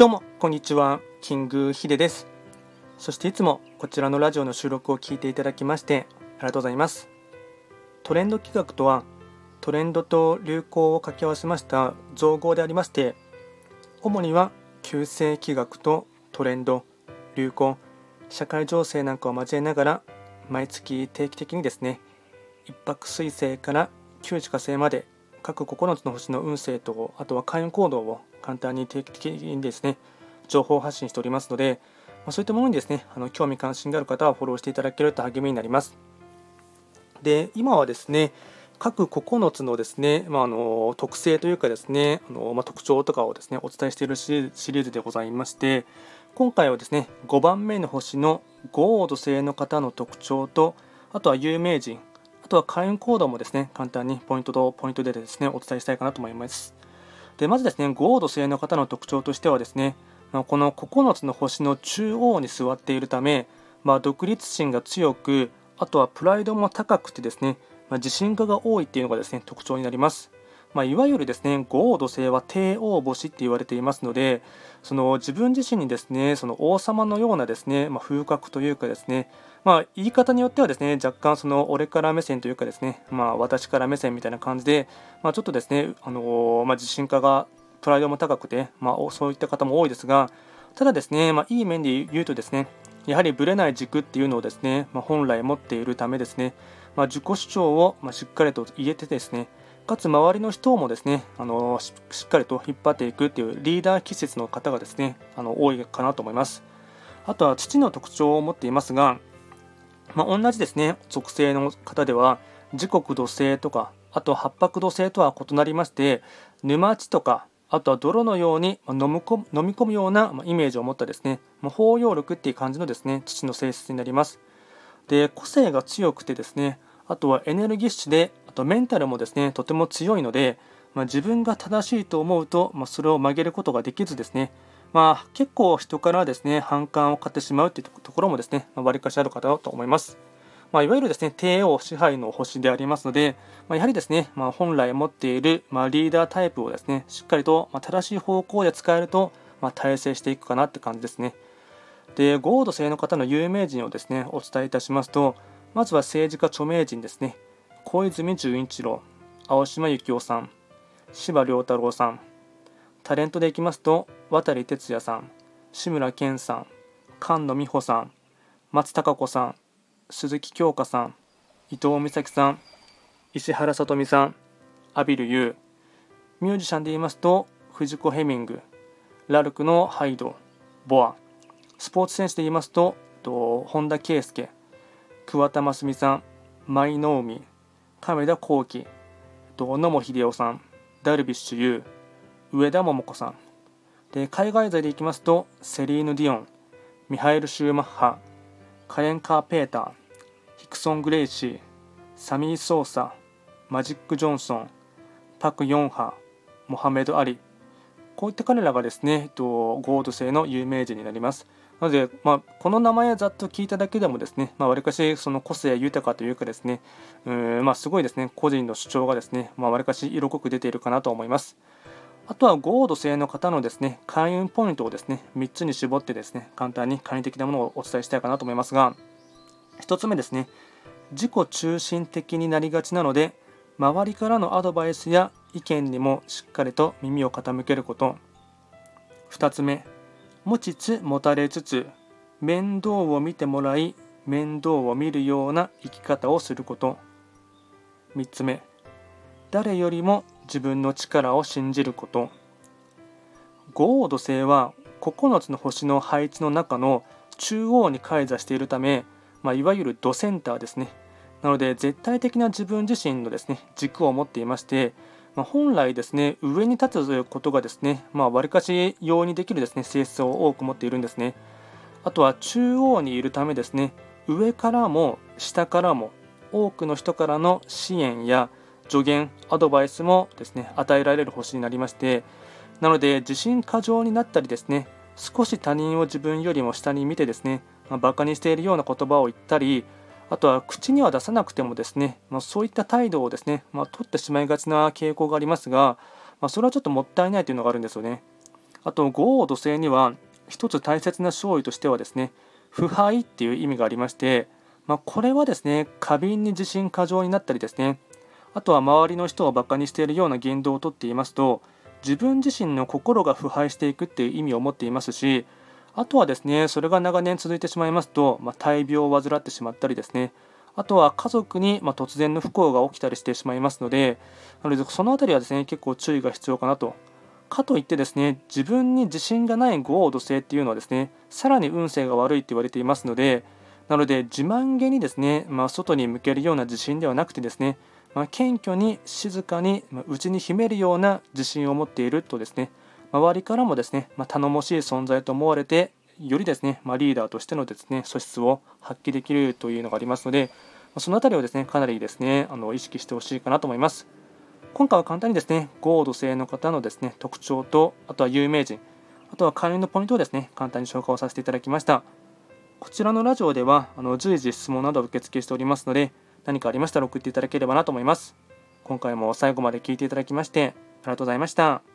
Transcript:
どうもこんにちは。キングヒデです。そしていつもこちらのラジオの収録を聞いていただきましてありがとうございます。トレンド企画とはトレンドと流行を掛け合わせました造語でありまして主には旧世企画とトレンド流行社会情勢なんかを交えながら毎月定期的にですね一泊水星から旧歯火星まで各9つの星の運勢とあとは開運行動を簡単に定期的にですね情報発信しておりますので、まそういったものにですねあの興味関心がある方はフォローしていただけると励みになります。で今はですね各9つのですね、まあ、あの特性というかですねあの、ま、特徴とかをですねお伝えしているシリーズでございまして今回はですね5番目の星のゴード星の方の特徴とあとは有名人あとは開運行動もですね簡単にポイントとポイントでですねお伝えしたいかなと思います。でまずですね五王土星の方の特徴としてはですねこの9つの星の中央に座っているため、まあ、独立心が強くあとはプライドも高くてですね、まあ、自信家が多いっていうのがですね特徴になります。まあ、いわゆるですね豪土星は帝王星って言われていますのでその自分自身にですねその王様のようなですね、まあ、風格というかですね、まあ、言い方によってはですね若干その俺から目線というかですね、まあ、私から目線みたいな感じで、まあ、ちょっとですね、あのまあ、自信家がプライドも高くて、まあ、そういった方も多いですがただですね、まあ、いい面で言うとですねやはりぶれない軸っていうのをですね、まあ、本来持っているためですね、まあ、自己主張をましっかりと言えてですね、かつ周りの人もですね、あのしっかりと引っ張っていくっていうリーダー気質の方がですね、あの多いかなと思います。あとは父の特徴を持っていますが、まあ、同じですね、属性の方では、時刻土星とか、あと八白土星とは異なりまして、沼地とか、あとは泥のように飲み込むようなイメージを持ったですね、ま包容力っていう感じのですね、父の性質になります。で、個性が強くてですね、あとはエネルギッシュで、あとメンタルもですね、とても強いので、まあ、自分が正しいと思うと、まあ、それを曲げることができずですね、まあ、結構人からですね、反感を買ってしまうというところもですね、わ、ま、り、かしある方だと思います。まあ、いわゆるですね帝王支配の星でありますので、まあ、やはりですね、まあ、本来持っている、まリーダータイプをですねしっかりと、ま正しい方向で使えると、ま大成していくかなって感じですね。で、ゴード星の方の有名人をですねお伝えいたしますと、まずは政治家著名人ですね。小泉純一郎、青島幸男さん、司馬太郎さん、タレントでいきますと、渡哲也さん、志村けんさん、菅野美穂さん、松たか子さん、鈴木京香さん伊藤美咲さん石原さとみさん阿比留。優ミュージシャンで言いますと藤子ヘミングラルクのハイドボア。スポーツ選手で言いますとと本田圭佑桑田真澄さん舞の海亀田光輝野茂英雄さんダルビッシュ有上田桃子さんで海外勢でいきますとセリーヌ・ディオンミハエル・シューマッハカレン・カーペーターヒクソン・グレイシー、サミー・ソーサ、マジック・ジョンソン、パク・ヨンハ、モハメド・アリ、こういった彼らがですね、と、ゴード製の有名人になります。なので、まあ、この名前をざっと聞いただけでもですね、わり、かしその個性豊かというかですね、うんまあ、すごいですね、個人の主張がですね、わり、かし色濃く出ているかなと思います。あとはゴード製の方のですね、開運ポイントをですね、3つに絞ってですね、簡単に簡易的なものをお伝えしたいかなと思いますが、1つ目ですね自己中心的になりがちなので周りからのアドバイスや意見にもしっかりと耳を傾けること2つ目持ちつ持たれつつ面倒を見てもらい面倒を見るような生き方をすること3つ目誰よりも自分の力を信じること豪土星は9つの星の配置の中の中央に開座しているためまあ、いわゆるドセンターですね。なので絶対的な自分自身のですね軸を持っていまして、まあ、本来ですね上に立つということがですねまあ割かし容にできるですね性質を多く持っているんですね。あとは中央にいるためですね上からも下からも多くの人からの支援や助言アドバイスもですね与えられる星になりましてなので自信過剰になったりですね少し他人を自分よりも下に見てですねまあ、バカにしているような言葉を言ったりあとは口には出さなくてもですね、まあ、そういった態度をですね、まあ、取ってしまいがちな傾向がありますが、まあ、それはちょっともったいないというのがあるんですよね。あと豪王土星には一つ大切な勝利としてはですね腐敗っていう意味がありまして、まあ、これはですね過敏に自信過剰になったりですねあとは周りの人をバカにしているような言動をとっていますと自分自身の心が腐敗していくっていう意味を持っていますしあとはですねそれが長年続いてしまいますと、まあ、大病を患ってしまったりですね。あとは家族に、ま突然の不幸が起きたりしてしまいますのでなのでその辺りはですね結構注意が必要かなと。かといってですね自分に自信がない五王土星っていうのはですねさらに運勢が悪いって言われていますのでなので自慢げにですね、まあ、外に向けるような自信ではなくてですね、まあ、謙虚に静かにまあ内に秘めるような自信を持っているとですね周りからもですね、まあ、頼もしい存在と思われてよりですね、まリーダーとしてのですね素質を発揮できるというのがありますのでまその辺りをですねかなりですねあの意識してほしいかなと思います。今回は簡単にですね、ゴード星の方のですね、特徴と、あとは有名人、あとは会員のポイントをですね、簡単に紹介をさせていただきました。こちらのラジオでは、あの随時質問などを受付しておりますので、何かありましたら送っていただければなと思います。今回も最後まで聞いていただきまして、ありがとうございました。